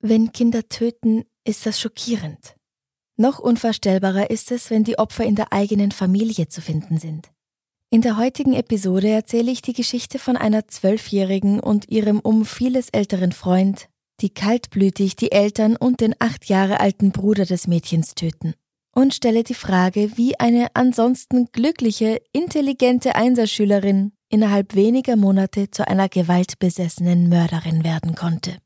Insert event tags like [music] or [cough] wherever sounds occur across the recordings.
Wenn Kinder töten, ist das schockierend. Noch unvorstellbarer ist es, wenn die Opfer in der eigenen Familie zu finden sind. In der heutigen Episode erzähle ich die Geschichte von einer Zwölfjährigen und ihrem um vieles älteren Freund, die kaltblütig die Eltern und den acht Jahre alten Bruder des Mädchens töten. Und stelle die Frage, wie eine ansonsten glückliche, intelligente Einserschülerin innerhalb weniger Monate zu einer gewaltbesessenen Mörderin werden konnte.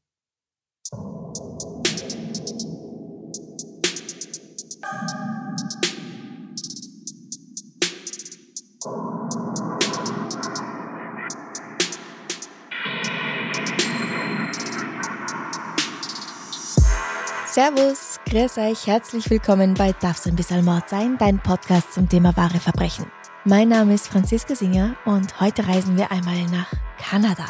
Servus, grüß euch, herzlich willkommen bei Darf's ein bisschen Mord sein, dein Podcast zum Thema wahre Verbrechen. Mein Name ist Franziska Singer und heute reisen wir einmal nach Kanada.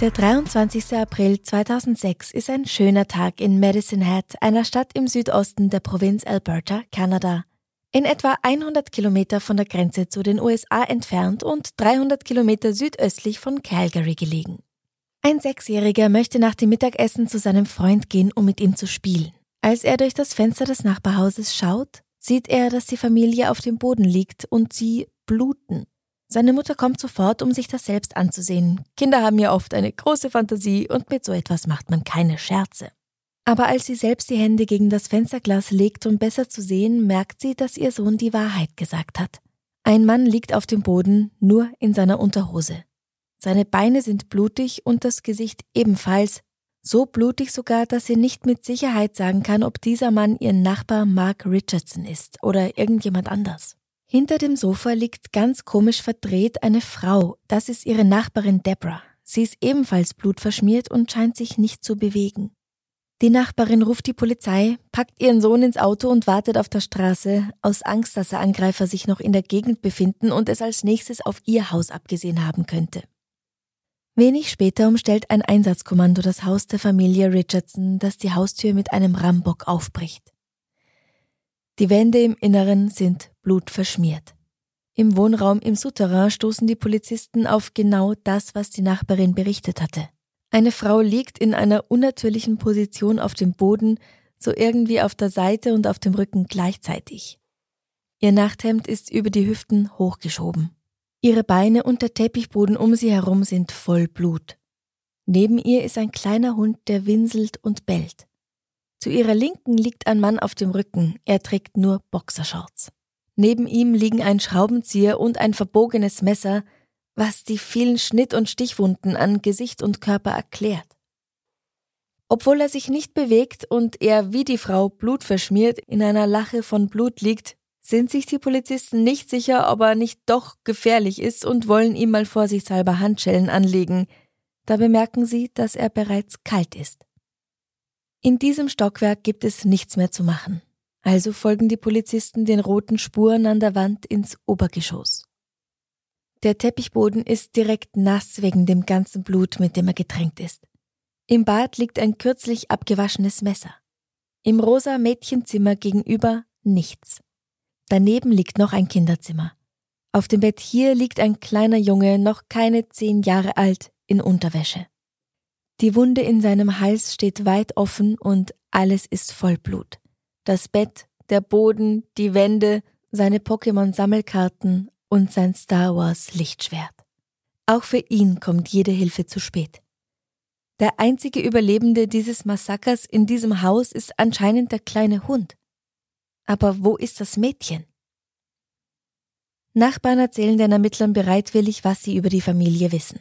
Der 23. April 2006 ist ein schöner Tag in Medicine Hat, einer Stadt im Südosten der Provinz Alberta, Kanada. In etwa 100 Kilometer von der Grenze zu den USA entfernt und 300 Kilometer südöstlich von Calgary gelegen. Ein Sechsjähriger möchte nach dem Mittagessen zu seinem Freund gehen, um mit ihm zu spielen. Als er durch das Fenster des Nachbarhauses schaut, sieht er, dass die Familie auf dem Boden liegt und sie bluten. Seine Mutter kommt sofort, um sich das selbst anzusehen. Kinder haben ja oft eine große Fantasie und mit so etwas macht man keine Scherze. Aber als sie selbst die Hände gegen das Fensterglas legt, um besser zu sehen, merkt sie, dass ihr Sohn die Wahrheit gesagt hat. Ein Mann liegt auf dem Boden, nur in seiner Unterhose. Seine Beine sind blutig und das Gesicht ebenfalls, so blutig sogar, dass sie nicht mit Sicherheit sagen kann, ob dieser Mann ihr Nachbar Mark Richardson ist oder irgendjemand anders. Hinter dem Sofa liegt ganz komisch verdreht eine Frau, das ist ihre Nachbarin Deborah. Sie ist ebenfalls blutverschmiert und scheint sich nicht zu bewegen. Die Nachbarin ruft die Polizei, packt ihren Sohn ins Auto und wartet auf der Straße, aus Angst, dass der Angreifer sich noch in der Gegend befinden und es als nächstes auf ihr Haus abgesehen haben könnte. Wenig später umstellt ein Einsatzkommando das Haus der Familie Richardson, das die Haustür mit einem Rambock aufbricht. Die Wände im Inneren sind blutverschmiert. Im Wohnraum im Souterrain stoßen die Polizisten auf genau das, was die Nachbarin berichtet hatte. Eine Frau liegt in einer unnatürlichen Position auf dem Boden, so irgendwie auf der Seite und auf dem Rücken gleichzeitig. Ihr Nachthemd ist über die Hüften hochgeschoben. Ihre Beine und der Teppichboden um sie herum sind voll Blut. Neben ihr ist ein kleiner Hund, der winselt und bellt. Zu ihrer Linken liegt ein Mann auf dem Rücken, er trägt nur Boxershorts. Neben ihm liegen ein Schraubenzieher und ein verbogenes Messer, was die vielen Schnitt- und Stichwunden an Gesicht und Körper erklärt. Obwohl er sich nicht bewegt und er wie die Frau blutverschmiert in einer Lache von Blut liegt, sind sich die Polizisten nicht sicher, ob er nicht doch gefährlich ist und wollen ihm mal vorsichtshalber Handschellen anlegen. Da bemerken sie, dass er bereits kalt ist. In diesem Stockwerk gibt es nichts mehr zu machen. Also folgen die Polizisten den roten Spuren an der Wand ins Obergeschoss. Der Teppichboden ist direkt nass wegen dem ganzen Blut, mit dem er getränkt ist. Im Bad liegt ein kürzlich abgewaschenes Messer. Im rosa Mädchenzimmer gegenüber nichts. Daneben liegt noch ein Kinderzimmer. Auf dem Bett hier liegt ein kleiner Junge, noch keine zehn Jahre alt, in Unterwäsche. Die Wunde in seinem Hals steht weit offen und alles ist voll Blut. Das Bett, der Boden, die Wände, seine Pokémon-Sammelkarten und sein Star Wars Lichtschwert. Auch für ihn kommt jede Hilfe zu spät. Der einzige Überlebende dieses Massakers in diesem Haus ist anscheinend der kleine Hund. Aber wo ist das Mädchen? Nachbarn erzählen den Ermittlern bereitwillig, was sie über die Familie wissen.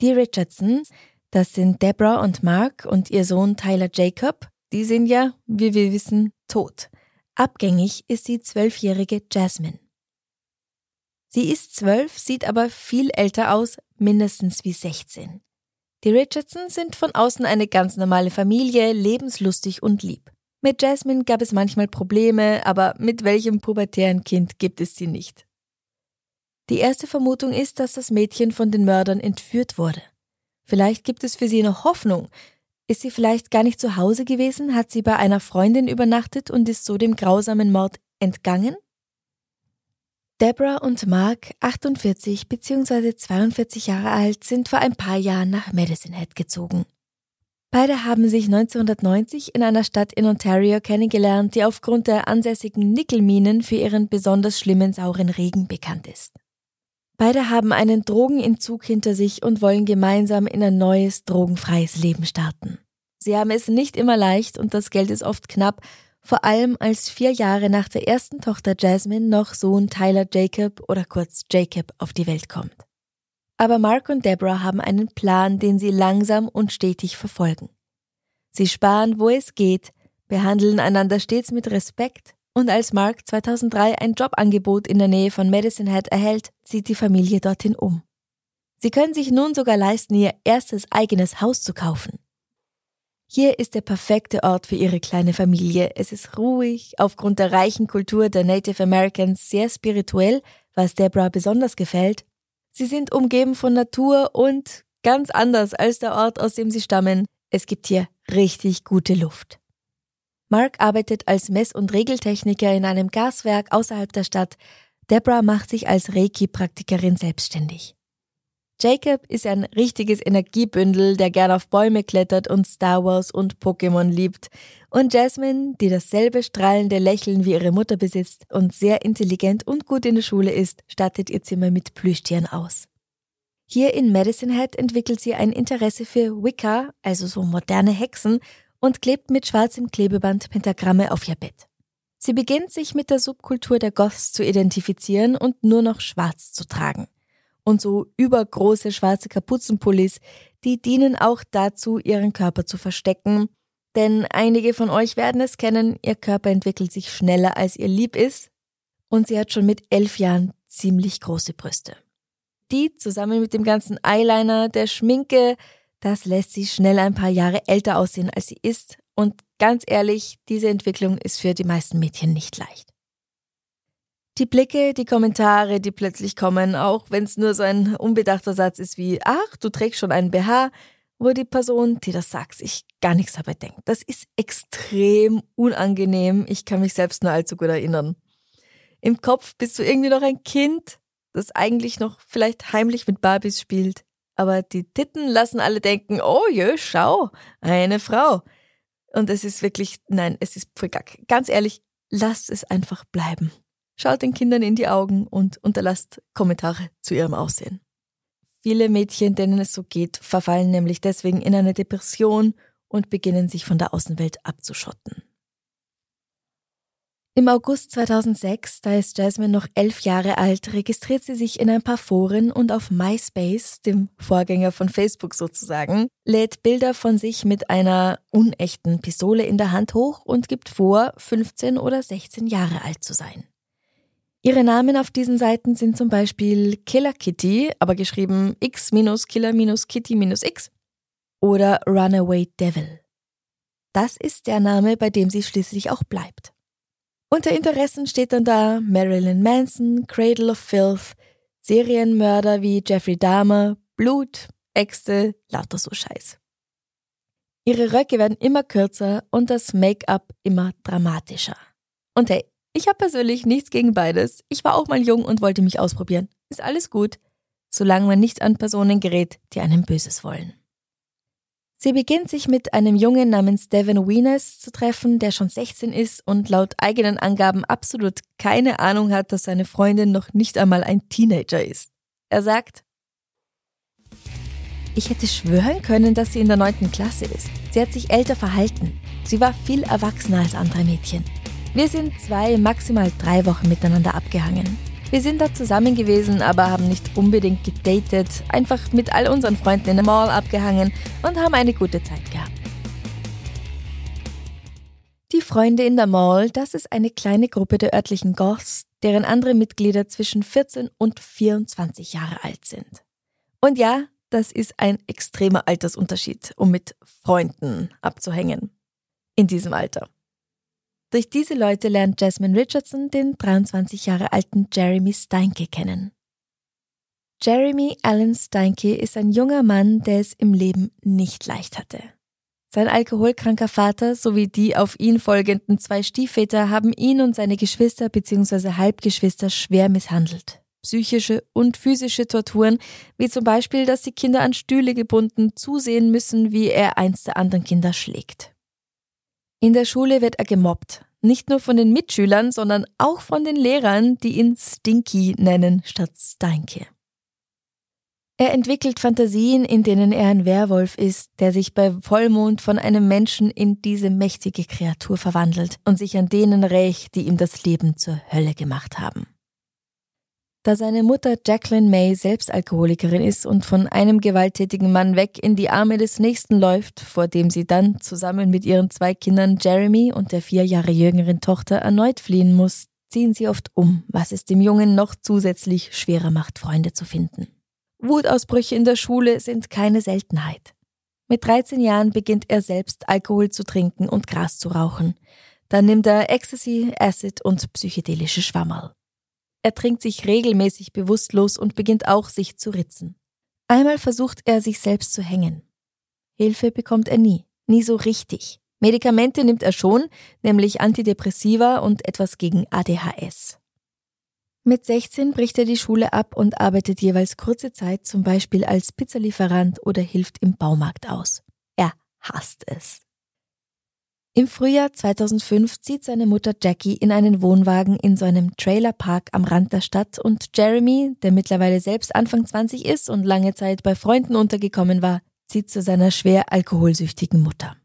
Die Richardsons, das sind Deborah und Mark und ihr Sohn Tyler Jacob, die sind ja, wie wir wissen, tot. Abgängig ist die zwölfjährige Jasmine. Sie ist zwölf, sieht aber viel älter aus, mindestens wie 16. Die Richardsons sind von außen eine ganz normale Familie, lebenslustig und lieb. Mit Jasmine gab es manchmal Probleme, aber mit welchem pubertären Kind gibt es sie nicht? Die erste Vermutung ist, dass das Mädchen von den Mördern entführt wurde. Vielleicht gibt es für sie noch Hoffnung. Ist sie vielleicht gar nicht zu Hause gewesen, hat sie bei einer Freundin übernachtet und ist so dem grausamen Mord entgangen? Deborah und Mark, 48 bzw. 42 Jahre alt, sind vor ein paar Jahren nach Medicine Head gezogen. Beide haben sich 1990 in einer Stadt in Ontario kennengelernt, die aufgrund der ansässigen Nickelminen für ihren besonders schlimmen sauren Regen bekannt ist. Beide haben einen Drogenentzug hinter sich und wollen gemeinsam in ein neues, drogenfreies Leben starten. Sie haben es nicht immer leicht und das Geld ist oft knapp, vor allem als vier Jahre nach der ersten Tochter Jasmine noch Sohn Tyler Jacob oder kurz Jacob auf die Welt kommt. Aber Mark und Deborah haben einen Plan, den sie langsam und stetig verfolgen. Sie sparen, wo es geht, behandeln einander stets mit Respekt und als Mark 2003 ein Jobangebot in der Nähe von Medicine Hat erhält, zieht die Familie dorthin um. Sie können sich nun sogar leisten, ihr erstes eigenes Haus zu kaufen. Hier ist der perfekte Ort für ihre kleine Familie. Es ist ruhig, aufgrund der reichen Kultur der Native Americans sehr spirituell, was Deborah besonders gefällt. Sie sind umgeben von Natur und ganz anders als der Ort, aus dem sie stammen. Es gibt hier richtig gute Luft. Mark arbeitet als Mess- und Regeltechniker in einem Gaswerk außerhalb der Stadt. Deborah macht sich als Reiki-Praktikerin selbstständig. Jacob ist ein richtiges Energiebündel, der gern auf Bäume klettert und Star Wars und Pokémon liebt. Und Jasmine, die dasselbe strahlende Lächeln wie ihre Mutter besitzt und sehr intelligent und gut in der Schule ist, stattet ihr Zimmer mit Plüschtieren aus. Hier in Medicine Hat entwickelt sie ein Interesse für Wicca, also so moderne Hexen, und klebt mit schwarzem Klebeband Pentagramme auf ihr Bett. Sie beginnt sich mit der Subkultur der Goths zu identifizieren und nur noch schwarz zu tragen und so übergroße schwarze Kapuzenpullis, die dienen auch dazu, ihren Körper zu verstecken. Denn einige von euch werden es kennen, ihr Körper entwickelt sich schneller als ihr lieb ist und sie hat schon mit elf Jahren ziemlich große Brüste. Die zusammen mit dem ganzen Eyeliner, der Schminke, das lässt sie schnell ein paar Jahre älter aussehen, als sie ist. Und ganz ehrlich, diese Entwicklung ist für die meisten Mädchen nicht leicht. Die Blicke, die Kommentare, die plötzlich kommen, auch wenn es nur so ein unbedachter Satz ist wie, ach, du trägst schon einen BH, wo die Person, die das sagt, sich gar nichts dabei denkt. Das ist extrem unangenehm. Ich kann mich selbst nur allzu gut erinnern. Im Kopf bist du irgendwie noch ein Kind, das eigentlich noch vielleicht heimlich mit Barbies spielt. Aber die Titten lassen alle denken, oh jö, schau, eine Frau. Und es ist wirklich, nein, es ist voll gack. Ganz ehrlich, lasst es einfach bleiben. Schaut den Kindern in die Augen und unterlasst Kommentare zu ihrem Aussehen. Viele Mädchen, denen es so geht, verfallen nämlich deswegen in eine Depression und beginnen sich von der Außenwelt abzuschotten. Im August 2006, da ist Jasmine noch elf Jahre alt, registriert sie sich in ein paar Foren und auf MySpace, dem Vorgänger von Facebook sozusagen, lädt Bilder von sich mit einer unechten Pistole in der Hand hoch und gibt vor, 15 oder 16 Jahre alt zu sein. Ihre Namen auf diesen Seiten sind zum Beispiel Killer Kitty, aber geschrieben x-killer-kitty-x oder Runaway Devil. Das ist der Name, bei dem sie schließlich auch bleibt. Unter Interessen steht dann da Marilyn Manson, Cradle of Filth, Serienmörder wie Jeffrey Dahmer, Blut, Äxte, lauter so Scheiß. Ihre Röcke werden immer kürzer und das Make-up immer dramatischer. Und hey, ich habe persönlich nichts gegen beides. Ich war auch mal jung und wollte mich ausprobieren. Ist alles gut, solange man nicht an Personen gerät, die einem Böses wollen. Sie beginnt sich mit einem Jungen namens Devin Weenes zu treffen, der schon 16 ist und laut eigenen Angaben absolut keine Ahnung hat, dass seine Freundin noch nicht einmal ein Teenager ist. Er sagt, ich hätte schwören können, dass sie in der neunten Klasse ist. Sie hat sich älter verhalten. Sie war viel erwachsener als andere Mädchen. Wir sind zwei, maximal drei Wochen miteinander abgehangen. Wir sind da zusammen gewesen, aber haben nicht unbedingt gedatet, einfach mit all unseren Freunden in der Mall abgehangen und haben eine gute Zeit gehabt. Die Freunde in der Mall, das ist eine kleine Gruppe der örtlichen Goths, deren andere Mitglieder zwischen 14 und 24 Jahre alt sind. Und ja, das ist ein extremer Altersunterschied, um mit Freunden abzuhängen. In diesem Alter. Durch diese Leute lernt Jasmine Richardson den 23 Jahre alten Jeremy Steinke kennen. Jeremy Allen Steinke ist ein junger Mann, der es im Leben nicht leicht hatte. Sein alkoholkranker Vater sowie die auf ihn folgenden zwei Stiefväter haben ihn und seine Geschwister bzw. Halbgeschwister schwer misshandelt. Psychische und physische Torturen, wie zum Beispiel, dass die Kinder an Stühle gebunden zusehen müssen, wie er eins der anderen Kinder schlägt. In der Schule wird er gemobbt, nicht nur von den Mitschülern, sondern auch von den Lehrern, die ihn Stinky nennen statt Steinke. Er entwickelt Fantasien, in denen er ein Werwolf ist, der sich bei Vollmond von einem Menschen in diese mächtige Kreatur verwandelt und sich an denen rächt, die ihm das Leben zur Hölle gemacht haben. Da seine Mutter Jacqueline May selbst Alkoholikerin ist und von einem gewalttätigen Mann weg in die Arme des Nächsten läuft, vor dem sie dann zusammen mit ihren zwei Kindern Jeremy und der vier Jahre jüngeren Tochter erneut fliehen muss, ziehen sie oft um, was es dem Jungen noch zusätzlich schwerer macht, Freunde zu finden. Wutausbrüche in der Schule sind keine Seltenheit. Mit 13 Jahren beginnt er selbst Alkohol zu trinken und Gras zu rauchen. Dann nimmt er Ecstasy, Acid und psychedelische Schwammerl. Er trinkt sich regelmäßig bewusstlos und beginnt auch sich zu ritzen. Einmal versucht er sich selbst zu hängen. Hilfe bekommt er nie, nie so richtig. Medikamente nimmt er schon, nämlich Antidepressiva und etwas gegen ADHS. Mit 16 bricht er die Schule ab und arbeitet jeweils kurze Zeit zum Beispiel als Pizzalieferant oder hilft im Baumarkt aus. Er hasst es. Im Frühjahr 2005 zieht seine Mutter Jackie in einen Wohnwagen in so einem Trailerpark am Rand der Stadt und Jeremy, der mittlerweile selbst Anfang 20 ist und lange Zeit bei Freunden untergekommen war, zieht zu seiner schwer alkoholsüchtigen Mutter.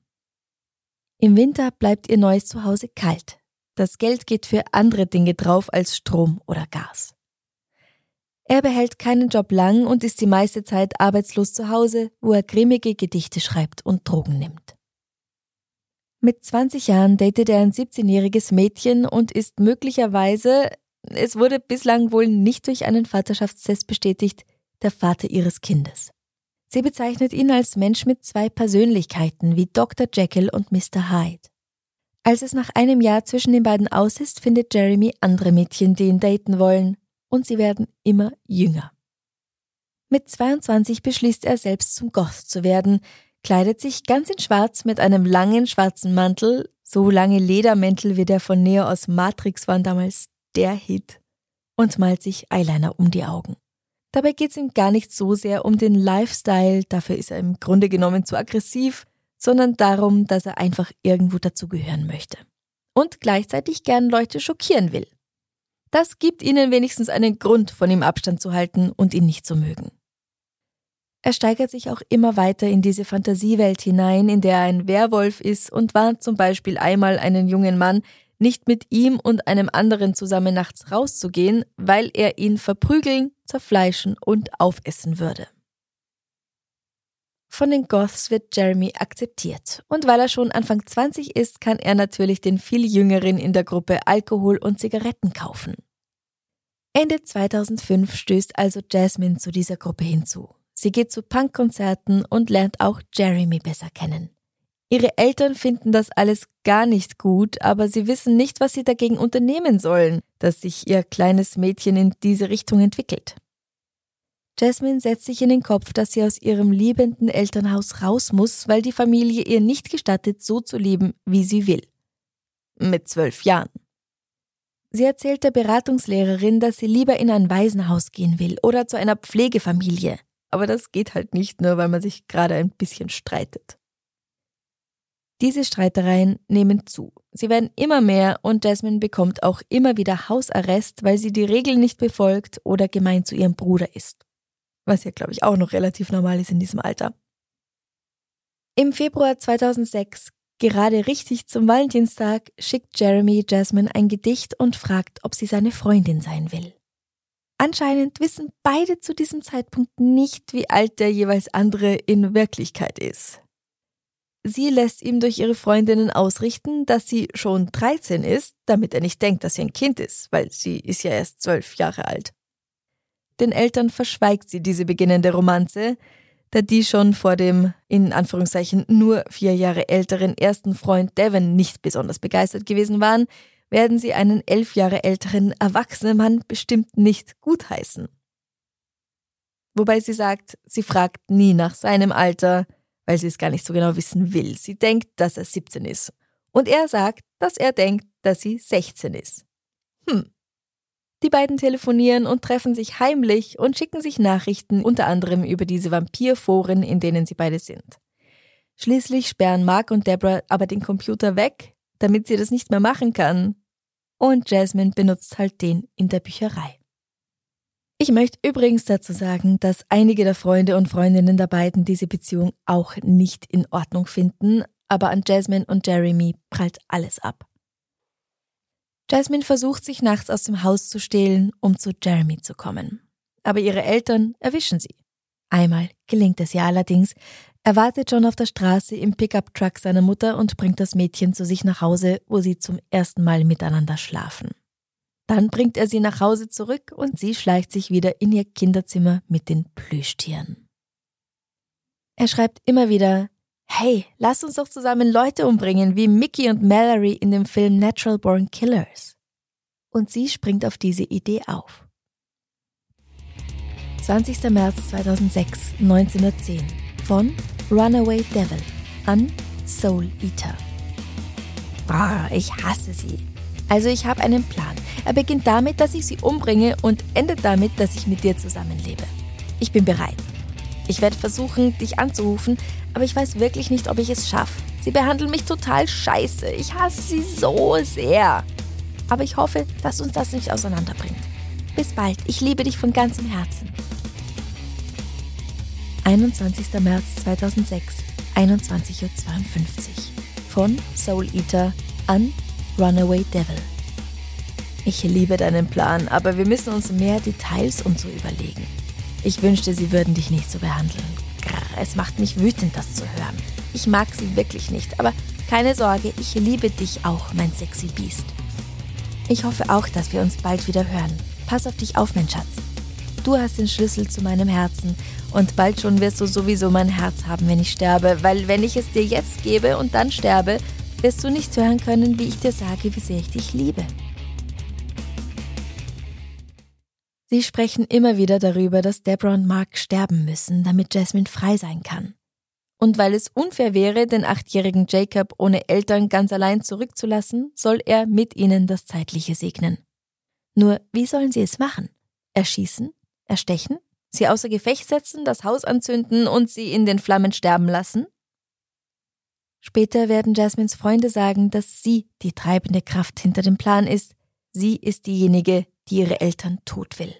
Im Winter bleibt ihr neues Zuhause kalt. Das Geld geht für andere Dinge drauf als Strom oder Gas. Er behält keinen Job lang und ist die meiste Zeit arbeitslos zu Hause, wo er grimmige Gedichte schreibt und Drogen nimmt. Mit 20 Jahren datet er ein 17-jähriges Mädchen und ist möglicherweise, es wurde bislang wohl nicht durch einen Vaterschaftstest bestätigt, der Vater ihres Kindes. Sie bezeichnet ihn als Mensch mit zwei Persönlichkeiten wie Dr. Jekyll und Mr. Hyde. Als es nach einem Jahr zwischen den beiden aus ist, findet Jeremy andere Mädchen, die ihn daten wollen, und sie werden immer jünger. Mit 22 beschließt er selbst zum Goth zu werden, kleidet sich ganz in Schwarz mit einem langen schwarzen Mantel, so lange Ledermäntel wie der von Neo aus Matrix waren damals der Hit, und malt sich Eyeliner um die Augen. Dabei geht es ihm gar nicht so sehr um den Lifestyle, dafür ist er im Grunde genommen zu aggressiv, sondern darum, dass er einfach irgendwo dazugehören möchte. Und gleichzeitig gern Leute schockieren will. Das gibt ihnen wenigstens einen Grund, von ihm Abstand zu halten und ihn nicht zu mögen. Er steigert sich auch immer weiter in diese Fantasiewelt hinein, in der er ein Werwolf ist und warnt zum Beispiel einmal einen jungen Mann, nicht mit ihm und einem anderen zusammen nachts rauszugehen, weil er ihn verprügeln, zerfleischen und aufessen würde. Von den Goths wird Jeremy akzeptiert. Und weil er schon Anfang 20 ist, kann er natürlich den viel Jüngeren in der Gruppe Alkohol und Zigaretten kaufen. Ende 2005 stößt also Jasmine zu dieser Gruppe hinzu. Sie geht zu Punkkonzerten und lernt auch Jeremy besser kennen. Ihre Eltern finden das alles gar nicht gut, aber sie wissen nicht, was sie dagegen unternehmen sollen, dass sich ihr kleines Mädchen in diese Richtung entwickelt. Jasmine setzt sich in den Kopf, dass sie aus ihrem liebenden Elternhaus raus muss, weil die Familie ihr nicht gestattet, so zu leben, wie sie will. Mit zwölf Jahren. Sie erzählt der Beratungslehrerin, dass sie lieber in ein Waisenhaus gehen will oder zu einer Pflegefamilie. Aber das geht halt nicht nur, weil man sich gerade ein bisschen streitet. Diese Streitereien nehmen zu. Sie werden immer mehr und Jasmine bekommt auch immer wieder Hausarrest, weil sie die Regeln nicht befolgt oder gemein zu ihrem Bruder ist was ja, glaube ich, auch noch relativ normal ist in diesem Alter. Im Februar 2006, gerade richtig zum Valentinstag, schickt Jeremy Jasmine ein Gedicht und fragt, ob sie seine Freundin sein will. Anscheinend wissen beide zu diesem Zeitpunkt nicht, wie alt der jeweils andere in Wirklichkeit ist. Sie lässt ihm durch ihre Freundinnen ausrichten, dass sie schon 13 ist, damit er nicht denkt, dass sie ein Kind ist, weil sie ist ja erst zwölf Jahre alt. Den Eltern verschweigt sie diese beginnende Romanze. Da die schon vor dem, in Anführungszeichen, nur vier Jahre älteren ersten Freund Devon nicht besonders begeistert gewesen waren, werden sie einen elf Jahre älteren erwachsenen Mann bestimmt nicht gutheißen. Wobei sie sagt, sie fragt nie nach seinem Alter, weil sie es gar nicht so genau wissen will. Sie denkt, dass er 17 ist. Und er sagt, dass er denkt, dass sie 16 ist. Hm. Die beiden telefonieren und treffen sich heimlich und schicken sich Nachrichten, unter anderem über diese Vampirforen, in denen sie beide sind. Schließlich sperren Mark und Deborah aber den Computer weg, damit sie das nicht mehr machen kann. Und Jasmine benutzt halt den in der Bücherei. Ich möchte übrigens dazu sagen, dass einige der Freunde und Freundinnen der beiden diese Beziehung auch nicht in Ordnung finden, aber an Jasmine und Jeremy prallt alles ab. Jasmine versucht sich nachts aus dem Haus zu stehlen, um zu Jeremy zu kommen. Aber ihre Eltern erwischen sie. Einmal gelingt es ihr allerdings. Er wartet schon auf der Straße im Pickup-Truck seiner Mutter und bringt das Mädchen zu sich nach Hause, wo sie zum ersten Mal miteinander schlafen. Dann bringt er sie nach Hause zurück und sie schleicht sich wieder in ihr Kinderzimmer mit den Plüschtieren. Er schreibt immer wieder, hey, lass uns doch zusammen Leute umbringen, wie Mickey und Mallory in dem Film Natural Born Killers. Und sie springt auf diese Idee auf. 20. März 2006, 1910. Von Runaway Devil an Soul Eater. Boah, ich hasse sie. Also ich habe einen Plan. Er beginnt damit, dass ich sie umbringe und endet damit, dass ich mit dir zusammenlebe. Ich bin bereit. Ich werde versuchen, dich anzurufen, aber ich weiß wirklich nicht, ob ich es schaffe. Sie behandeln mich total scheiße. Ich hasse sie so sehr. Aber ich hoffe, dass uns das nicht auseinanderbringt. Bis bald. Ich liebe dich von ganzem Herzen. 21. März 2006, 21.52 Uhr. Von Soul Eater an Runaway Devil. Ich liebe deinen Plan, aber wir müssen uns mehr Details und so überlegen. Ich wünschte, sie würden dich nicht so behandeln. Grr, es macht mich wütend, das zu hören. Ich mag sie wirklich nicht, aber keine Sorge, ich liebe dich auch, mein sexy Biest. Ich hoffe auch, dass wir uns bald wieder hören. Pass auf dich auf, mein Schatz. Du hast den Schlüssel zu meinem Herzen und bald schon wirst du sowieso mein Herz haben, wenn ich sterbe, weil wenn ich es dir jetzt gebe und dann sterbe, wirst du nicht hören können, wie ich dir sage, wie sehr ich dich liebe. Sie sprechen immer wieder darüber, dass Deborah und Mark sterben müssen, damit Jasmine frei sein kann. Und weil es unfair wäre, den achtjährigen Jacob ohne Eltern ganz allein zurückzulassen, soll er mit ihnen das Zeitliche segnen. Nur, wie sollen sie es machen? Erschießen? Erstechen? Sie außer Gefecht setzen, das Haus anzünden und sie in den Flammen sterben lassen? Später werden Jasmines Freunde sagen, dass sie die treibende Kraft hinter dem Plan ist. Sie ist diejenige, die ihre Eltern tot will.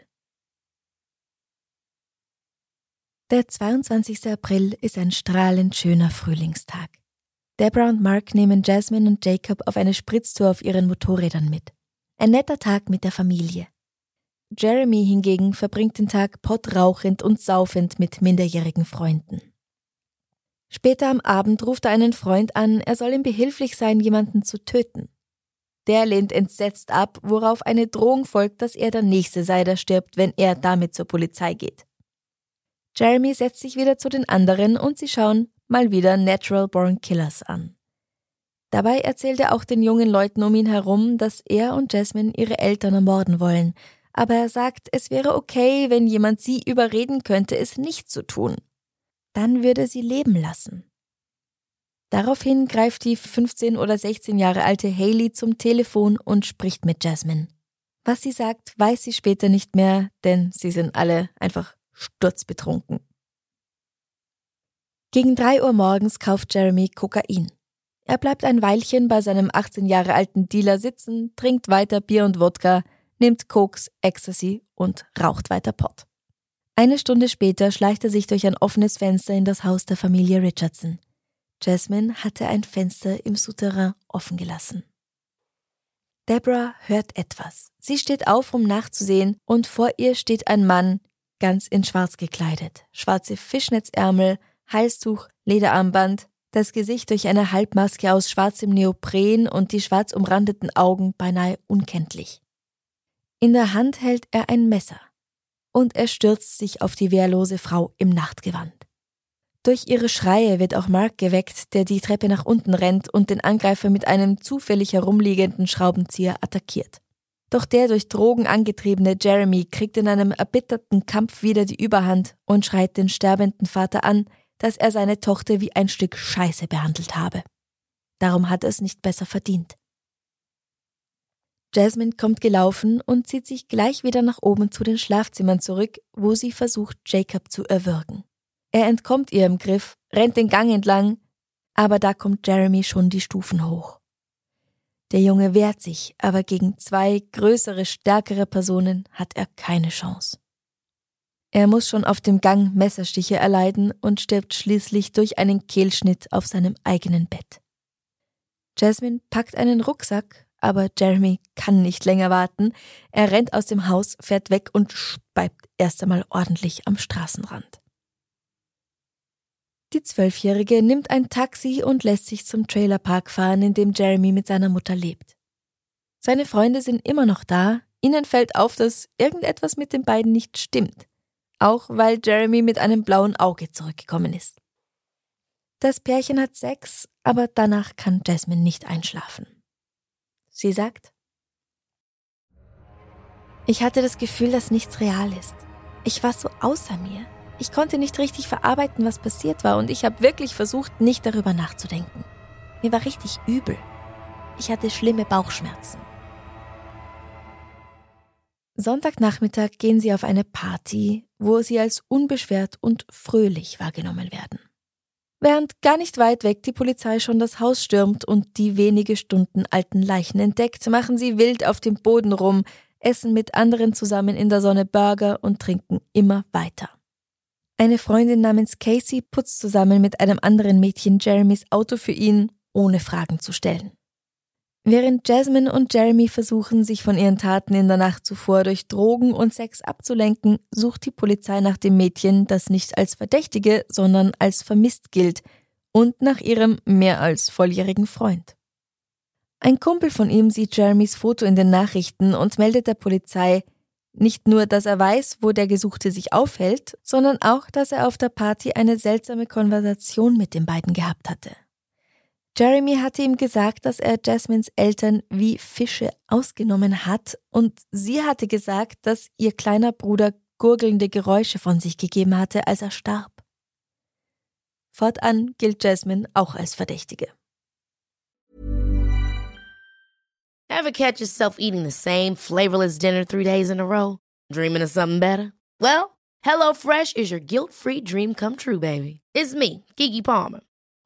Der 22. April ist ein strahlend schöner Frühlingstag. Deborah und Mark nehmen Jasmine und Jacob auf eine Spritztour auf ihren Motorrädern mit. Ein netter Tag mit der Familie. Jeremy hingegen verbringt den Tag pottrauchend und saufend mit minderjährigen Freunden. Später am Abend ruft er einen Freund an, er soll ihm behilflich sein, jemanden zu töten. Der lehnt entsetzt ab, worauf eine Drohung folgt, dass er der Nächste sei, der stirbt, wenn er damit zur Polizei geht. Jeremy setzt sich wieder zu den anderen und sie schauen mal wieder Natural Born Killers an. Dabei erzählt er auch den jungen Leuten um ihn herum, dass er und Jasmine ihre Eltern ermorden wollen, aber er sagt, es wäre okay, wenn jemand sie überreden könnte, es nicht zu tun dann würde sie leben lassen. Daraufhin greift die 15 oder 16 Jahre alte Haley zum Telefon und spricht mit Jasmine. Was sie sagt, weiß sie später nicht mehr, denn sie sind alle einfach sturzbetrunken. Gegen drei Uhr morgens kauft Jeremy Kokain. Er bleibt ein Weilchen bei seinem 18 Jahre alten Dealer sitzen, trinkt weiter Bier und Wodka, nimmt Koks, Ecstasy und raucht weiter Pott. Eine Stunde später schleicht er sich durch ein offenes Fenster in das Haus der Familie Richardson. Jasmine hatte ein Fenster im Souterrain offen gelassen. Deborah hört etwas. Sie steht auf, um nachzusehen, und vor ihr steht ein Mann, ganz in schwarz gekleidet. Schwarze Fischnetzärmel, Halstuch, Lederarmband, das Gesicht durch eine Halbmaske aus schwarzem Neopren und die schwarz umrandeten Augen beinahe unkenntlich. In der Hand hält er ein Messer und er stürzt sich auf die wehrlose Frau im Nachtgewand. Durch ihre Schreie wird auch Mark geweckt, der die Treppe nach unten rennt und den Angreifer mit einem zufällig herumliegenden Schraubenzieher attackiert. Doch der durch Drogen angetriebene Jeremy kriegt in einem erbitterten Kampf wieder die Überhand und schreit den sterbenden Vater an, dass er seine Tochter wie ein Stück Scheiße behandelt habe. Darum hat er es nicht besser verdient. Jasmine kommt gelaufen und zieht sich gleich wieder nach oben zu den Schlafzimmern zurück, wo sie versucht, Jacob zu erwürgen. Er entkommt ihrem Griff, rennt den Gang entlang, aber da kommt Jeremy schon die Stufen hoch. Der Junge wehrt sich, aber gegen zwei größere, stärkere Personen hat er keine Chance. Er muss schon auf dem Gang Messerstiche erleiden und stirbt schließlich durch einen Kehlschnitt auf seinem eigenen Bett. Jasmine packt einen Rucksack, aber Jeremy kann nicht länger warten. Er rennt aus dem Haus, fährt weg und speibt erst einmal ordentlich am Straßenrand. Die Zwölfjährige nimmt ein Taxi und lässt sich zum Trailerpark fahren, in dem Jeremy mit seiner Mutter lebt. Seine Freunde sind immer noch da, ihnen fällt auf, dass irgendetwas mit den beiden nicht stimmt, auch weil Jeremy mit einem blauen Auge zurückgekommen ist. Das Pärchen hat Sex, aber danach kann Jasmine nicht einschlafen. Sie sagt, ich hatte das Gefühl, dass nichts real ist. Ich war so außer mir. Ich konnte nicht richtig verarbeiten, was passiert war, und ich habe wirklich versucht, nicht darüber nachzudenken. Mir war richtig übel. Ich hatte schlimme Bauchschmerzen. Sonntagnachmittag gehen sie auf eine Party, wo sie als unbeschwert und fröhlich wahrgenommen werden. Während gar nicht weit weg die Polizei schon das Haus stürmt und die wenige Stunden alten Leichen entdeckt, machen sie wild auf dem Boden rum, essen mit anderen zusammen in der Sonne Burger und trinken immer weiter. Eine Freundin namens Casey putzt zusammen mit einem anderen Mädchen Jeremys Auto für ihn, ohne Fragen zu stellen. Während Jasmine und Jeremy versuchen, sich von ihren Taten in der Nacht zuvor durch Drogen und Sex abzulenken, sucht die Polizei nach dem Mädchen, das nicht als Verdächtige, sondern als vermisst gilt, und nach ihrem mehr als volljährigen Freund. Ein Kumpel von ihm sieht Jeremys Foto in den Nachrichten und meldet der Polizei, nicht nur, dass er weiß, wo der Gesuchte sich aufhält, sondern auch, dass er auf der Party eine seltsame Konversation mit den beiden gehabt hatte. Jeremy hatte ihm gesagt, dass er Jasmines Eltern wie Fische ausgenommen hat und sie hatte gesagt, dass ihr kleiner Bruder gurgelnde Geräusche von sich gegeben hatte, als er starb. Fortan gilt Jasmine auch als Verdächtige. Ever catch yourself eating the same flavorless dinner three days in a row? Dreaming of something better? Well, HelloFresh is your guilt-free dream come true, baby. It's me, Kiki Palmer.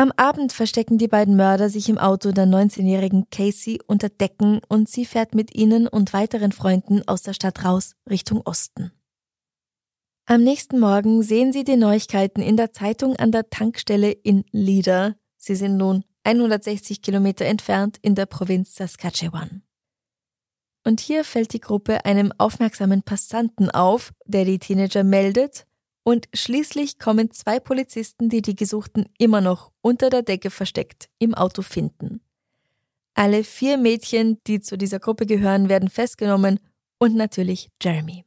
Am Abend verstecken die beiden Mörder sich im Auto der 19-jährigen Casey unter Decken und sie fährt mit ihnen und weiteren Freunden aus der Stadt raus Richtung Osten. Am nächsten Morgen sehen sie die Neuigkeiten in der Zeitung an der Tankstelle in Leader. Sie sind nun 160 Kilometer entfernt in der Provinz Saskatchewan. Und hier fällt die Gruppe einem aufmerksamen Passanten auf, der die Teenager meldet und schließlich kommen zwei Polizisten, die die Gesuchten immer noch unter der Decke versteckt im Auto finden. Alle vier Mädchen, die zu dieser Gruppe gehören, werden festgenommen und natürlich Jeremy.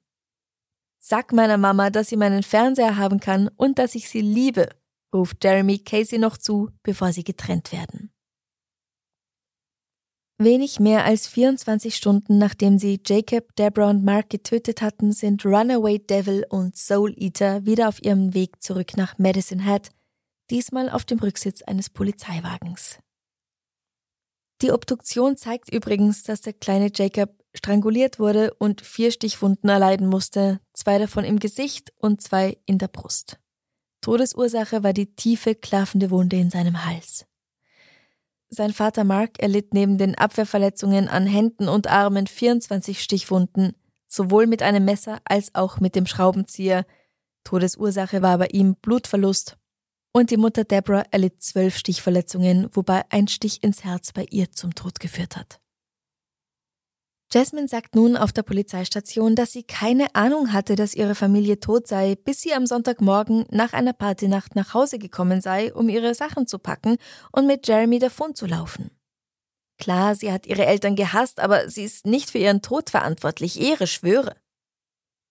Sag meiner Mama, dass sie meinen Fernseher haben kann und dass ich sie liebe, ruft Jeremy Casey noch zu, bevor sie getrennt werden. Wenig mehr als 24 Stunden nachdem sie Jacob, Deborah und Mark getötet hatten, sind Runaway Devil und Soul Eater wieder auf ihrem Weg zurück nach Medicine Hat, diesmal auf dem Rücksitz eines Polizeiwagens. Die Obduktion zeigt übrigens, dass der kleine Jacob stranguliert wurde und vier Stichwunden erleiden musste, zwei davon im Gesicht und zwei in der Brust. Todesursache war die tiefe, klaffende Wunde in seinem Hals. Sein Vater Mark erlitt neben den Abwehrverletzungen an Händen und Armen 24 Stichwunden, sowohl mit einem Messer als auch mit dem Schraubenzieher. Todesursache war bei ihm Blutverlust. Und die Mutter Deborah erlitt zwölf Stichverletzungen, wobei ein Stich ins Herz bei ihr zum Tod geführt hat. Jasmine sagt nun auf der Polizeistation, dass sie keine Ahnung hatte, dass ihre Familie tot sei, bis sie am Sonntagmorgen nach einer Partynacht nach Hause gekommen sei, um ihre Sachen zu packen und mit Jeremy davon zu laufen. Klar, sie hat ihre Eltern gehasst, aber sie ist nicht für ihren Tod verantwortlich, Ehre schwöre.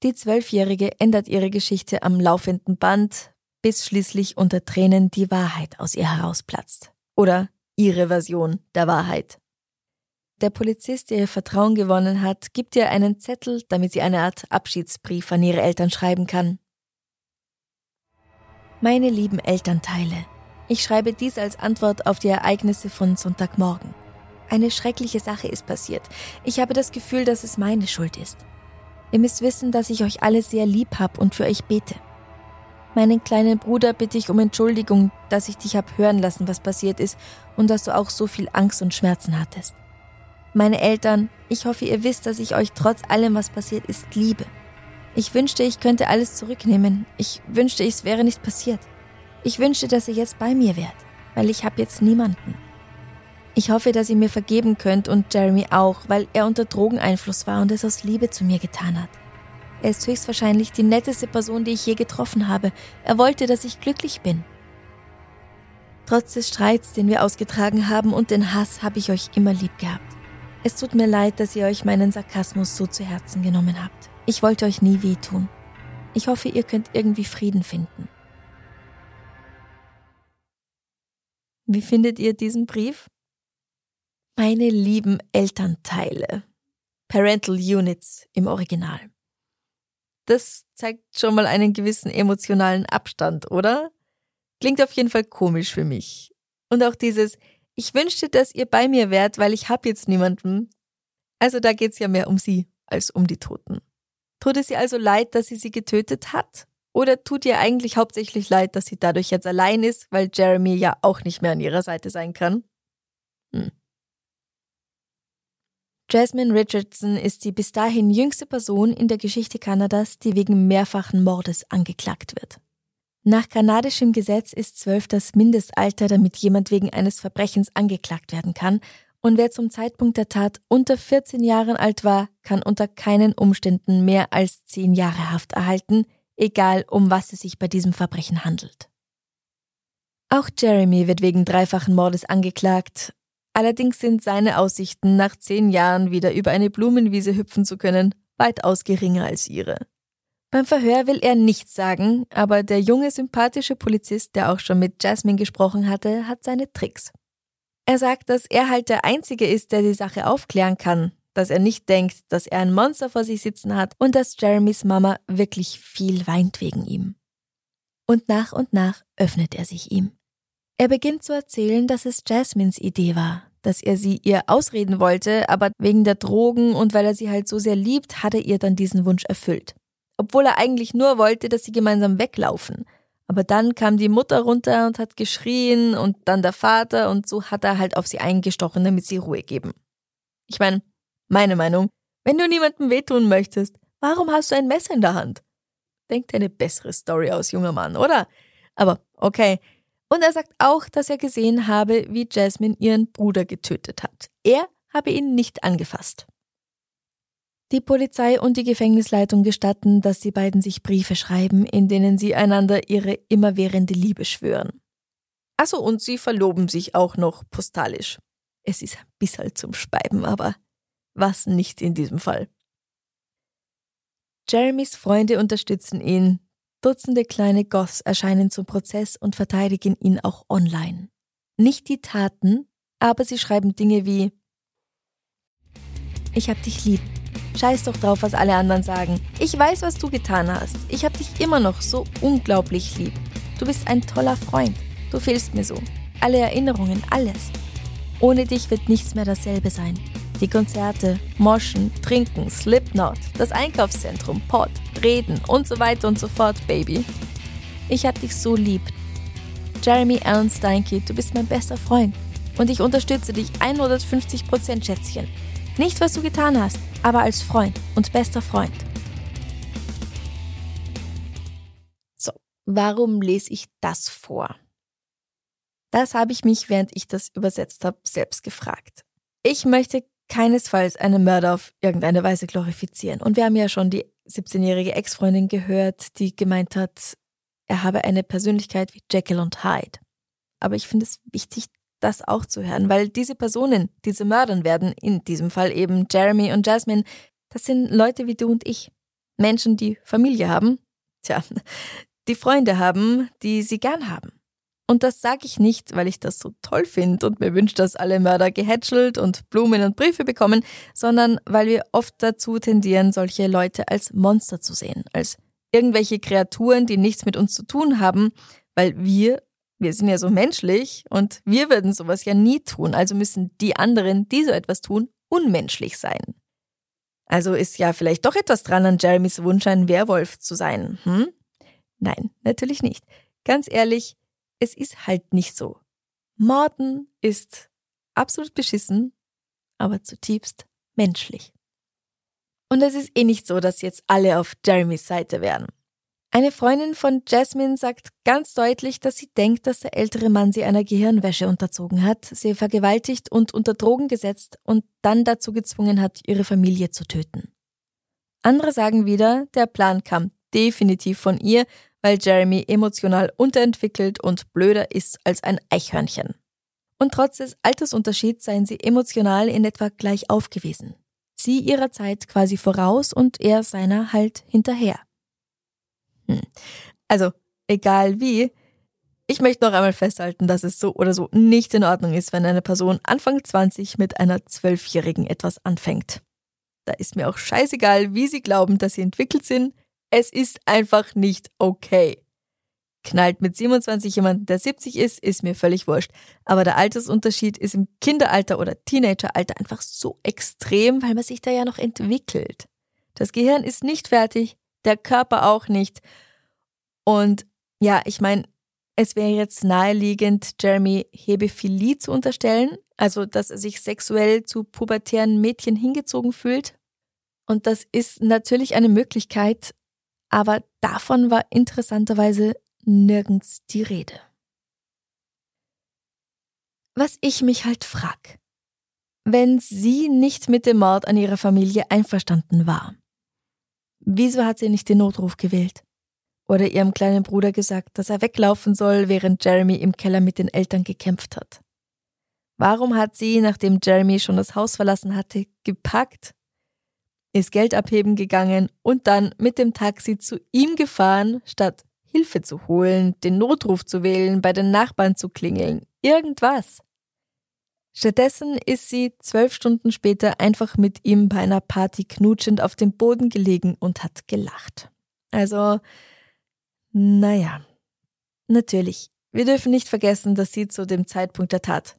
Die Zwölfjährige ändert ihre Geschichte am laufenden Band, bis schließlich unter Tränen die Wahrheit aus ihr herausplatzt. Oder ihre Version der Wahrheit. Der Polizist, der ihr Vertrauen gewonnen hat, gibt ihr einen Zettel, damit sie eine Art Abschiedsbrief an ihre Eltern schreiben kann. Meine lieben Elternteile, ich schreibe dies als Antwort auf die Ereignisse von Sonntagmorgen. Eine schreckliche Sache ist passiert. Ich habe das Gefühl, dass es meine Schuld ist. Ihr müsst wissen, dass ich euch alle sehr lieb habe und für euch bete. Meinen kleinen Bruder bitte ich um Entschuldigung, dass ich dich hab hören lassen, was passiert ist und dass du auch so viel Angst und Schmerzen hattest. Meine Eltern, ich hoffe, ihr wisst, dass ich euch trotz allem, was passiert ist, liebe. Ich wünschte, ich könnte alles zurücknehmen. Ich wünschte, es wäre nicht passiert. Ich wünschte, dass ihr jetzt bei mir wärt, weil ich habe jetzt niemanden. Ich hoffe, dass ihr mir vergeben könnt und Jeremy auch, weil er unter Drogeneinfluss war und es aus Liebe zu mir getan hat. Er ist höchstwahrscheinlich die netteste Person, die ich je getroffen habe. Er wollte, dass ich glücklich bin. Trotz des Streits, den wir ausgetragen haben und den Hass, habe ich euch immer lieb gehabt. Es tut mir leid, dass ihr euch meinen Sarkasmus so zu Herzen genommen habt. Ich wollte euch nie wehtun. Ich hoffe, ihr könnt irgendwie Frieden finden. Wie findet ihr diesen Brief? Meine lieben Elternteile. Parental Units im Original. Das zeigt schon mal einen gewissen emotionalen Abstand, oder? Klingt auf jeden Fall komisch für mich. Und auch dieses ich wünschte, dass ihr bei mir wärt, weil ich hab jetzt niemanden. Also da geht's ja mehr um sie als um die Toten. Tut es ihr also leid, dass sie sie getötet hat? Oder tut ihr eigentlich hauptsächlich leid, dass sie dadurch jetzt allein ist, weil Jeremy ja auch nicht mehr an ihrer Seite sein kann? Hm. Jasmine Richardson ist die bis dahin jüngste Person in der Geschichte Kanadas, die wegen mehrfachen Mordes angeklagt wird. Nach kanadischem Gesetz ist zwölf das Mindestalter, damit jemand wegen eines Verbrechens angeklagt werden kann, und wer zum Zeitpunkt der Tat unter 14 Jahren alt war, kann unter keinen Umständen mehr als zehn Jahre Haft erhalten, egal um was es sich bei diesem Verbrechen handelt. Auch Jeremy wird wegen dreifachen Mordes angeklagt. Allerdings sind seine Aussichten, nach zehn Jahren wieder über eine Blumenwiese hüpfen zu können, weitaus geringer als ihre. Beim Verhör will er nichts sagen, aber der junge, sympathische Polizist, der auch schon mit Jasmine gesprochen hatte, hat seine Tricks. Er sagt, dass er halt der Einzige ist, der die Sache aufklären kann, dass er nicht denkt, dass er ein Monster vor sich sitzen hat und dass Jeremys Mama wirklich viel weint wegen ihm. Und nach und nach öffnet er sich ihm. Er beginnt zu erzählen, dass es Jasmines Idee war, dass er sie ihr ausreden wollte, aber wegen der Drogen und weil er sie halt so sehr liebt, hat er ihr dann diesen Wunsch erfüllt obwohl er eigentlich nur wollte, dass sie gemeinsam weglaufen. Aber dann kam die Mutter runter und hat geschrien und dann der Vater und so hat er halt auf sie eingestochen, damit sie Ruhe geben. Ich meine, meine Meinung, wenn du niemandem wehtun möchtest, warum hast du ein Messer in der Hand? Denkt eine bessere Story aus, junger Mann, oder? Aber okay. Und er sagt auch, dass er gesehen habe, wie Jasmine ihren Bruder getötet hat. Er habe ihn nicht angefasst. Die Polizei und die Gefängnisleitung gestatten, dass die beiden sich Briefe schreiben, in denen sie einander ihre immerwährende Liebe schwören. Achso, und sie verloben sich auch noch postalisch. Es ist ein bisschen zum Speiben, aber was nicht in diesem Fall. Jeremys Freunde unterstützen ihn. Dutzende kleine Goths erscheinen zum Prozess und verteidigen ihn auch online. Nicht die Taten, aber sie schreiben Dinge wie Ich hab dich lieb, Scheiß doch drauf, was alle anderen sagen. Ich weiß, was du getan hast. Ich hab dich immer noch so unglaublich lieb. Du bist ein toller Freund. Du fehlst mir so. Alle Erinnerungen, alles. Ohne dich wird nichts mehr dasselbe sein. Die Konzerte, Moschen, Trinken, Slipknot, das Einkaufszentrum, Pod, Reden und so weiter und so fort, Baby. Ich hab dich so lieb. Jeremy Allen Steinke, du bist mein bester Freund. Und ich unterstütze dich 150% Schätzchen. Nicht, was du getan hast, aber als Freund und bester Freund. So, warum lese ich das vor? Das habe ich mich, während ich das übersetzt habe, selbst gefragt. Ich möchte keinesfalls einen Mörder auf irgendeine Weise glorifizieren. Und wir haben ja schon die 17-jährige Ex-Freundin gehört, die gemeint hat, er habe eine Persönlichkeit wie Jekyll und Hyde. Aber ich finde es wichtig, das auch zu hören, weil diese Personen, diese Mördern werden, in diesem Fall eben Jeremy und Jasmine, das sind Leute wie du und ich. Menschen, die Familie haben, tja, die Freunde haben, die sie gern haben. Und das sage ich nicht, weil ich das so toll finde und mir wünsche, dass alle Mörder gehätschelt und Blumen und Briefe bekommen, sondern weil wir oft dazu tendieren, solche Leute als Monster zu sehen, als irgendwelche Kreaturen, die nichts mit uns zu tun haben, weil wir, wir sind ja so menschlich und wir würden sowas ja nie tun, also müssen die anderen, die so etwas tun, unmenschlich sein. Also ist ja vielleicht doch etwas dran an Jeremys Wunsch, ein Werwolf zu sein, hm? Nein, natürlich nicht. Ganz ehrlich, es ist halt nicht so. Morden ist absolut beschissen, aber zutiefst menschlich. Und es ist eh nicht so, dass jetzt alle auf Jeremys Seite wären. Eine Freundin von Jasmine sagt ganz deutlich, dass sie denkt, dass der ältere Mann sie einer Gehirnwäsche unterzogen hat, sie vergewaltigt und unter Drogen gesetzt und dann dazu gezwungen hat, ihre Familie zu töten. Andere sagen wieder, der Plan kam definitiv von ihr weil Jeremy emotional unterentwickelt und blöder ist als ein Eichhörnchen. Und trotz des Altersunterschieds seien sie emotional in etwa gleich aufgewiesen. Sie ihrer Zeit quasi voraus und er seiner halt hinterher. Hm. Also, egal wie, ich möchte noch einmal festhalten, dass es so oder so nicht in Ordnung ist, wenn eine Person Anfang 20 mit einer Zwölfjährigen etwas anfängt. Da ist mir auch scheißegal, wie sie glauben, dass sie entwickelt sind. Es ist einfach nicht okay. Knallt mit 27 jemanden, der 70 ist, ist mir völlig wurscht. Aber der Altersunterschied ist im Kinderalter oder Teenageralter einfach so extrem, weil man sich da ja noch entwickelt. Das Gehirn ist nicht fertig, der Körper auch nicht. Und ja, ich meine, es wäre jetzt naheliegend, Jeremy Hebephilie zu unterstellen, also dass er sich sexuell zu pubertären Mädchen hingezogen fühlt. Und das ist natürlich eine Möglichkeit, aber davon war interessanterweise nirgends die Rede. Was ich mich halt frag, wenn sie nicht mit dem Mord an ihrer Familie einverstanden war, wieso hat sie nicht den Notruf gewählt? Oder ihrem kleinen Bruder gesagt, dass er weglaufen soll, während Jeremy im Keller mit den Eltern gekämpft hat? Warum hat sie, nachdem Jeremy schon das Haus verlassen hatte, gepackt ist Geld abheben gegangen und dann mit dem Taxi zu ihm gefahren, statt Hilfe zu holen, den Notruf zu wählen, bei den Nachbarn zu klingeln, irgendwas. Stattdessen ist sie zwölf Stunden später einfach mit ihm bei einer Party knutschend auf dem Boden gelegen und hat gelacht. Also, naja, natürlich. Wir dürfen nicht vergessen, dass sie zu dem Zeitpunkt der Tat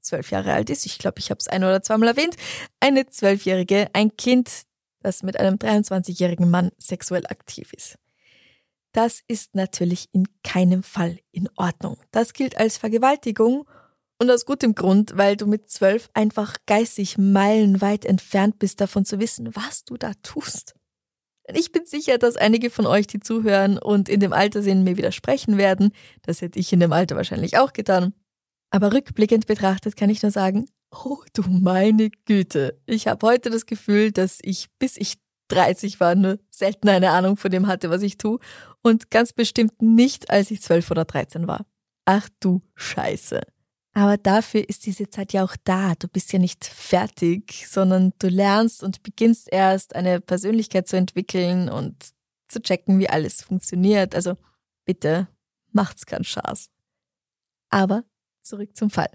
zwölf Jahre alt ist. Ich glaube, ich habe es ein oder zweimal erwähnt. Eine Zwölfjährige, ein Kind, das mit einem 23-jährigen Mann sexuell aktiv ist. Das ist natürlich in keinem Fall in Ordnung. Das gilt als Vergewaltigung und aus gutem Grund, weil du mit zwölf einfach geistig meilenweit entfernt bist davon zu wissen, was du da tust. Ich bin sicher, dass einige von euch, die zuhören und in dem Alter sind, mir widersprechen werden. Das hätte ich in dem Alter wahrscheinlich auch getan. Aber rückblickend betrachtet kann ich nur sagen, Oh, du meine Güte. Ich habe heute das Gefühl, dass ich, bis ich 30 war, nur selten eine Ahnung von dem hatte, was ich tue. Und ganz bestimmt nicht, als ich 12 oder 13 war. Ach du Scheiße. Aber dafür ist diese Zeit ja auch da. Du bist ja nicht fertig, sondern du lernst und beginnst erst eine Persönlichkeit zu entwickeln und zu checken, wie alles funktioniert. Also bitte, macht's keinen Spaß. Aber zurück zum Fall.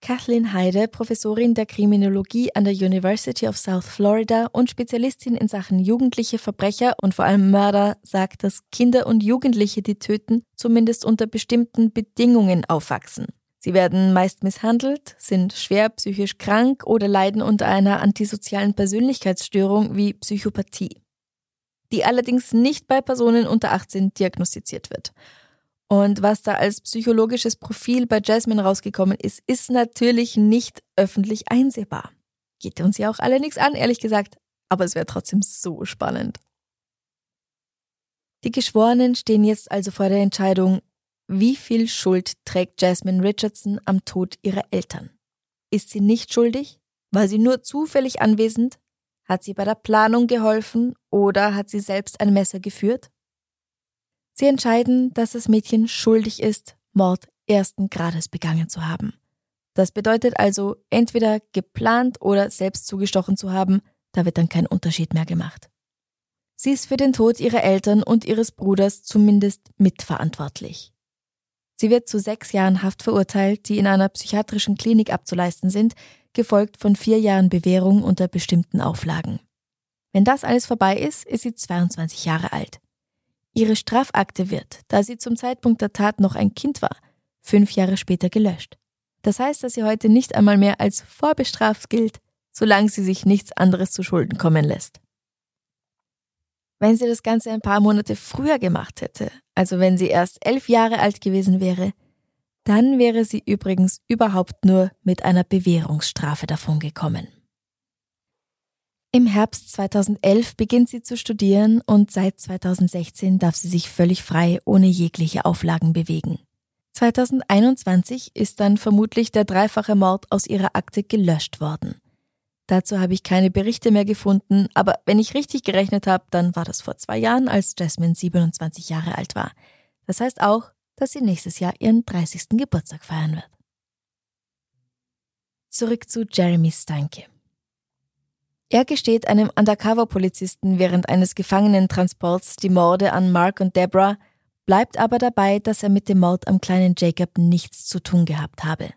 Kathleen Heide, Professorin der Kriminologie an der University of South Florida und Spezialistin in Sachen jugendliche Verbrecher und vor allem Mörder, sagt, dass Kinder und Jugendliche, die töten, zumindest unter bestimmten Bedingungen aufwachsen. Sie werden meist misshandelt, sind schwer psychisch krank oder leiden unter einer antisozialen Persönlichkeitsstörung wie Psychopathie, die allerdings nicht bei Personen unter 18 diagnostiziert wird. Und was da als psychologisches Profil bei Jasmine rausgekommen ist, ist natürlich nicht öffentlich einsehbar. Geht uns ja auch alle nichts an, ehrlich gesagt, aber es wäre trotzdem so spannend. Die Geschworenen stehen jetzt also vor der Entscheidung, wie viel Schuld trägt Jasmine Richardson am Tod ihrer Eltern? Ist sie nicht schuldig? War sie nur zufällig anwesend? Hat sie bei der Planung geholfen oder hat sie selbst ein Messer geführt? Sie entscheiden, dass das Mädchen schuldig ist, Mord ersten Grades begangen zu haben. Das bedeutet also entweder geplant oder selbst zugestochen zu haben, da wird dann kein Unterschied mehr gemacht. Sie ist für den Tod ihrer Eltern und ihres Bruders zumindest mitverantwortlich. Sie wird zu sechs Jahren Haft verurteilt, die in einer psychiatrischen Klinik abzuleisten sind, gefolgt von vier Jahren Bewährung unter bestimmten Auflagen. Wenn das alles vorbei ist, ist sie 22 Jahre alt. Ihre Strafakte wird, da sie zum Zeitpunkt der Tat noch ein Kind war, fünf Jahre später gelöscht. Das heißt, dass sie heute nicht einmal mehr als vorbestraft gilt, solange sie sich nichts anderes zu Schulden kommen lässt. Wenn sie das Ganze ein paar Monate früher gemacht hätte, also wenn sie erst elf Jahre alt gewesen wäre, dann wäre sie übrigens überhaupt nur mit einer Bewährungsstrafe davongekommen. Im Herbst 2011 beginnt sie zu studieren und seit 2016 darf sie sich völlig frei ohne jegliche Auflagen bewegen. 2021 ist dann vermutlich der dreifache Mord aus ihrer Akte gelöscht worden. Dazu habe ich keine Berichte mehr gefunden, aber wenn ich richtig gerechnet habe, dann war das vor zwei Jahren, als Jasmine 27 Jahre alt war. Das heißt auch, dass sie nächstes Jahr ihren 30. Geburtstag feiern wird. Zurück zu Jeremy Steinke. Er gesteht einem Undercover-Polizisten während eines Gefangenentransports die Morde an Mark und Deborah, bleibt aber dabei, dass er mit dem Mord am kleinen Jacob nichts zu tun gehabt habe.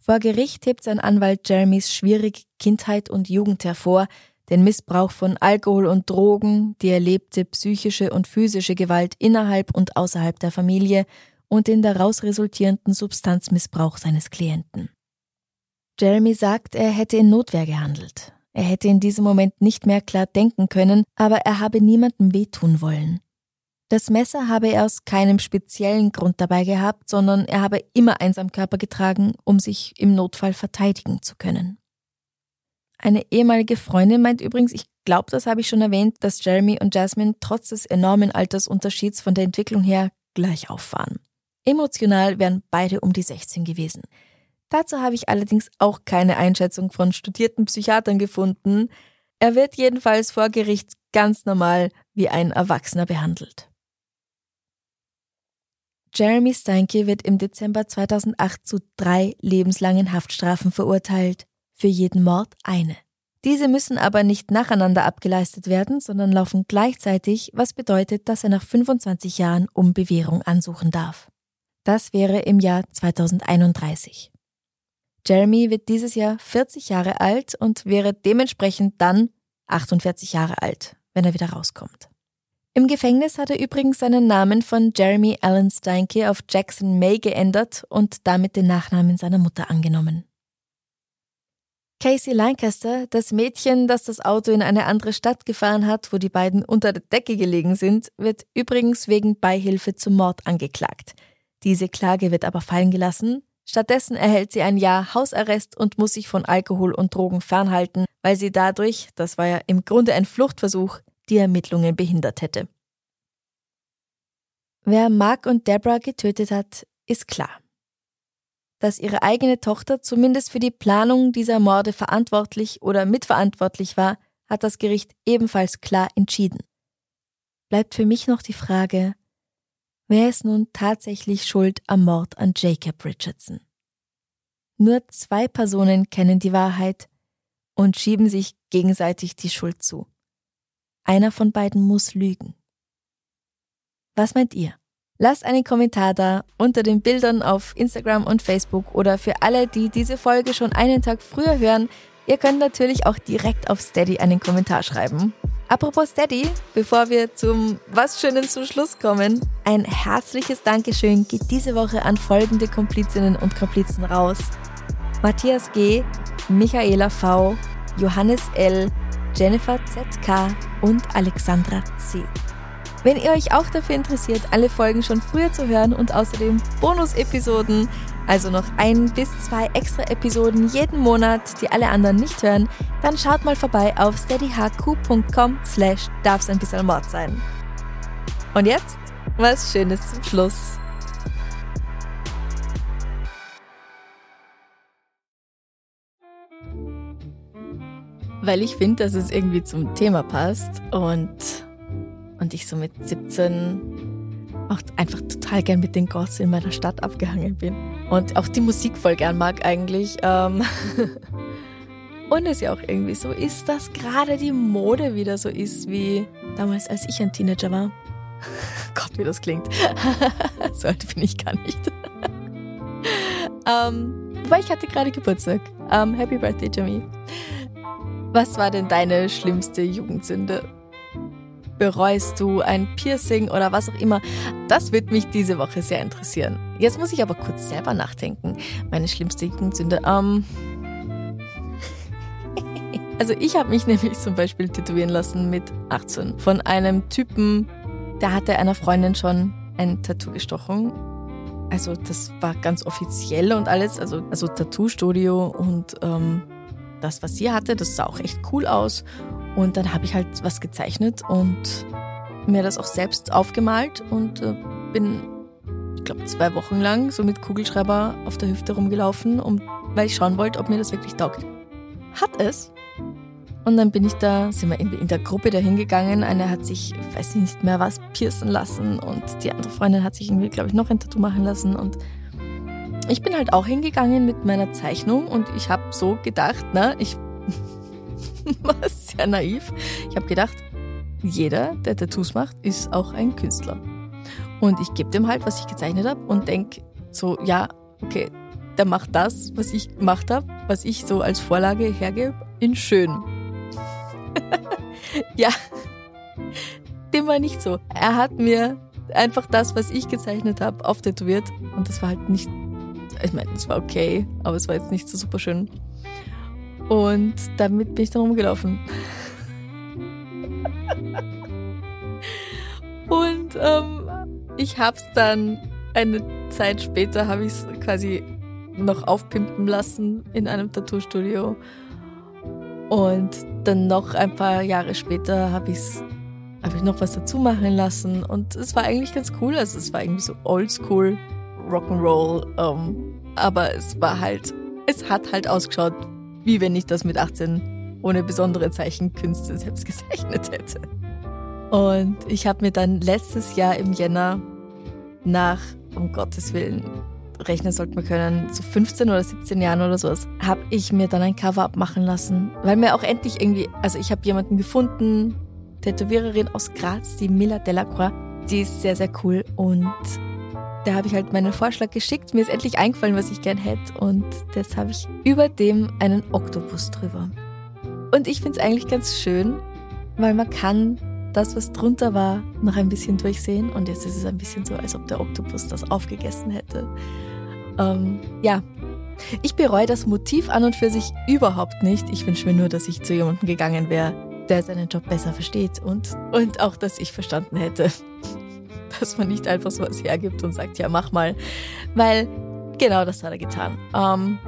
Vor Gericht hebt sein Anwalt Jeremys schwierige Kindheit und Jugend hervor, den Missbrauch von Alkohol und Drogen, die erlebte psychische und physische Gewalt innerhalb und außerhalb der Familie und den daraus resultierenden Substanzmissbrauch seines Klienten. Jeremy sagt, er hätte in Notwehr gehandelt. Er hätte in diesem Moment nicht mehr klar denken können, aber er habe niemandem wehtun wollen. Das Messer habe er aus keinem speziellen Grund dabei gehabt, sondern er habe immer eins am Körper getragen, um sich im Notfall verteidigen zu können. Eine ehemalige Freundin meint übrigens, ich glaube, das habe ich schon erwähnt, dass Jeremy und Jasmine trotz des enormen Altersunterschieds von der Entwicklung her gleich auf waren. Emotional wären beide um die 16 gewesen. Dazu habe ich allerdings auch keine Einschätzung von studierten Psychiatern gefunden. Er wird jedenfalls vor Gericht ganz normal wie ein Erwachsener behandelt. Jeremy Steinke wird im Dezember 2008 zu drei lebenslangen Haftstrafen verurteilt, für jeden Mord eine. Diese müssen aber nicht nacheinander abgeleistet werden, sondern laufen gleichzeitig, was bedeutet, dass er nach 25 Jahren um Bewährung ansuchen darf. Das wäre im Jahr 2031. Jeremy wird dieses Jahr 40 Jahre alt und wäre dementsprechend dann 48 Jahre alt, wenn er wieder rauskommt. Im Gefängnis hat er übrigens seinen Namen von Jeremy Allen Steinke auf Jackson May geändert und damit den Nachnamen seiner Mutter angenommen. Casey Lancaster, das Mädchen, das das Auto in eine andere Stadt gefahren hat, wo die beiden unter der Decke gelegen sind, wird übrigens wegen Beihilfe zum Mord angeklagt. Diese Klage wird aber fallen gelassen. Stattdessen erhält sie ein Jahr Hausarrest und muss sich von Alkohol und Drogen fernhalten, weil sie dadurch, das war ja im Grunde ein Fluchtversuch, die Ermittlungen behindert hätte. Wer Mark und Deborah getötet hat, ist klar. Dass ihre eigene Tochter zumindest für die Planung dieser Morde verantwortlich oder mitverantwortlich war, hat das Gericht ebenfalls klar entschieden. Bleibt für mich noch die Frage, wer ist nun tatsächlich schuld am Mord an Jacob Richardson? Nur zwei Personen kennen die Wahrheit und schieben sich gegenseitig die Schuld zu. Einer von beiden muss lügen. Was meint ihr? Lasst einen Kommentar da unter den Bildern auf Instagram und Facebook oder für alle, die diese Folge schon einen Tag früher hören, ihr könnt natürlich auch direkt auf Steady einen Kommentar schreiben. Apropos Steady, bevor wir zum Was Schönen zum Schluss kommen, ein herzliches Dankeschön geht diese Woche an folgende Komplizinnen und Komplizen raus. Matthias G., Michaela V., Johannes L., Jennifer ZK und Alexandra C. Wenn ihr euch auch dafür interessiert, alle Folgen schon früher zu hören und außerdem Bonus-Episoden, also noch ein bis zwei extra Episoden jeden Monat, die alle anderen nicht hören, dann schaut mal vorbei auf steadyhq.com slash darf's ein bisschen Mord sein. Und jetzt was Schönes zum Schluss. Weil ich finde, dass es irgendwie zum Thema passt und und ich so mit 17 auch einfach total gern mit den Goths in meiner Stadt abgehangen bin. Und auch die Musik voll gern mag eigentlich. Ähm [laughs] und es ja auch irgendwie so ist, dass gerade die Mode wieder so ist wie damals, als ich ein Teenager war. [laughs] Gott, wie das klingt. [laughs] so alt bin ich gar nicht. ähm, wobei ich hatte gerade Geburtstag. Ähm, happy Birthday, Jamie. Was war denn deine schlimmste Jugendsünde? Bereust du ein Piercing oder was auch immer? Das wird mich diese Woche sehr interessieren. Jetzt muss ich aber kurz selber nachdenken. Meine schlimmste Jugendsünde. Ähm [laughs] also ich habe mich [laughs] nämlich zum Beispiel tätowieren lassen mit 18 von einem Typen, der hatte einer Freundin schon ein Tattoo gestochen. Also das war ganz offiziell und alles, also, also Tattoo-Studio und ähm, das, was sie hatte, das sah auch echt cool aus. Und dann habe ich halt was gezeichnet und mir das auch selbst aufgemalt und äh, bin, ich glaube, zwei Wochen lang so mit Kugelschreiber auf der Hüfte rumgelaufen, um, weil ich schauen wollte, ob mir das wirklich taugt. Hat es. Und dann bin ich da, sind wir in der Gruppe da hingegangen. Eine hat sich, ich weiß nicht mehr was, piercen lassen und die andere Freundin hat sich irgendwie, glaube ich, noch ein Tattoo machen lassen. Und ich bin halt auch hingegangen mit meiner Zeichnung und ich habe so gedacht, na, ich [laughs] war sehr naiv. Ich habe gedacht, jeder, der Tattoos macht, ist auch ein Künstler. Und ich gebe dem halt, was ich gezeichnet habe und denke so, ja, okay, der macht das, was ich gemacht habe, was ich so als Vorlage hergebe, in schön. [laughs] ja, dem war nicht so. Er hat mir einfach das, was ich gezeichnet habe, auftätowiert und das war halt nicht, ich meine, es war okay, aber es war jetzt nicht so super schön. Und damit bin ich dann rumgelaufen. Und ähm, ich hab's dann eine Zeit später habe ich es quasi noch aufpimpen lassen in einem Tattoo-Studio. Und dann noch ein paar Jahre später habe ich's habe ich noch was dazu machen lassen und es war eigentlich ganz cool. Also es war irgendwie so oldschool Rock'n'Roll, ähm, aber es war halt, es hat halt ausgeschaut wie wenn ich das mit 18 ohne besondere Zeichenkünste selbst [laughs] gezeichnet hätte. Und ich habe mir dann letztes Jahr im Jänner nach, um Gottes Willen, rechnen sollte man können, so 15 oder 17 Jahren oder sowas, habe ich mir dann ein Cover-up machen lassen. Weil mir auch endlich irgendwie, also ich habe jemanden gefunden, Tätowiererin aus Graz, die Mila Delacroix, die ist sehr, sehr cool und da habe ich halt meinen Vorschlag geschickt. Mir ist endlich eingefallen, was ich gern hätte. Und jetzt habe ich über dem einen Oktopus drüber. Und ich finde es eigentlich ganz schön, weil man kann das, was drunter war, noch ein bisschen durchsehen. Und jetzt ist es ein bisschen so, als ob der Oktopus das aufgegessen hätte. Ähm, ja, ich bereue das Motiv an und für sich überhaupt nicht. Ich wünsche mir nur, dass ich zu jemandem gegangen wäre, der seinen Job besser versteht und, und auch, dass ich verstanden hätte, [laughs] dass man nicht einfach so was hergibt und sagt, ja, mach mal. Weil genau das hat er getan. Ähm,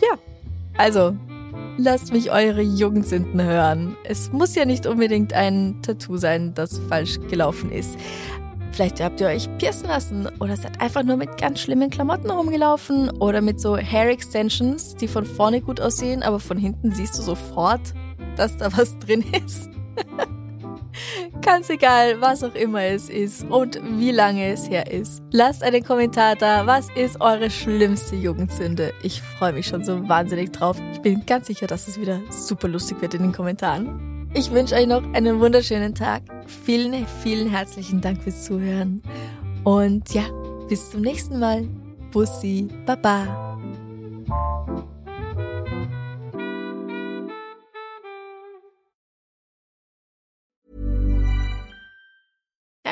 ja, also lasst mich eure Jugendsünden hören. Es muss ja nicht unbedingt ein Tattoo sein, das falsch gelaufen ist. Vielleicht habt ihr euch piercen lassen oder seid einfach nur mit ganz schlimmen Klamotten rumgelaufen oder mit so Hair Extensions, die von vorne gut aussehen, aber von hinten siehst du sofort, dass da was drin ist. [laughs] Ganz egal, was auch immer es ist und wie lange es her ist. Lasst einen Kommentar da. Was ist eure schlimmste Jugendsünde? Ich freue mich schon so wahnsinnig drauf. Ich bin ganz sicher, dass es wieder super lustig wird in den Kommentaren. Ich wünsche euch noch einen wunderschönen Tag. Vielen, vielen herzlichen Dank fürs Zuhören. Und ja, bis zum nächsten Mal. Bussi, Baba.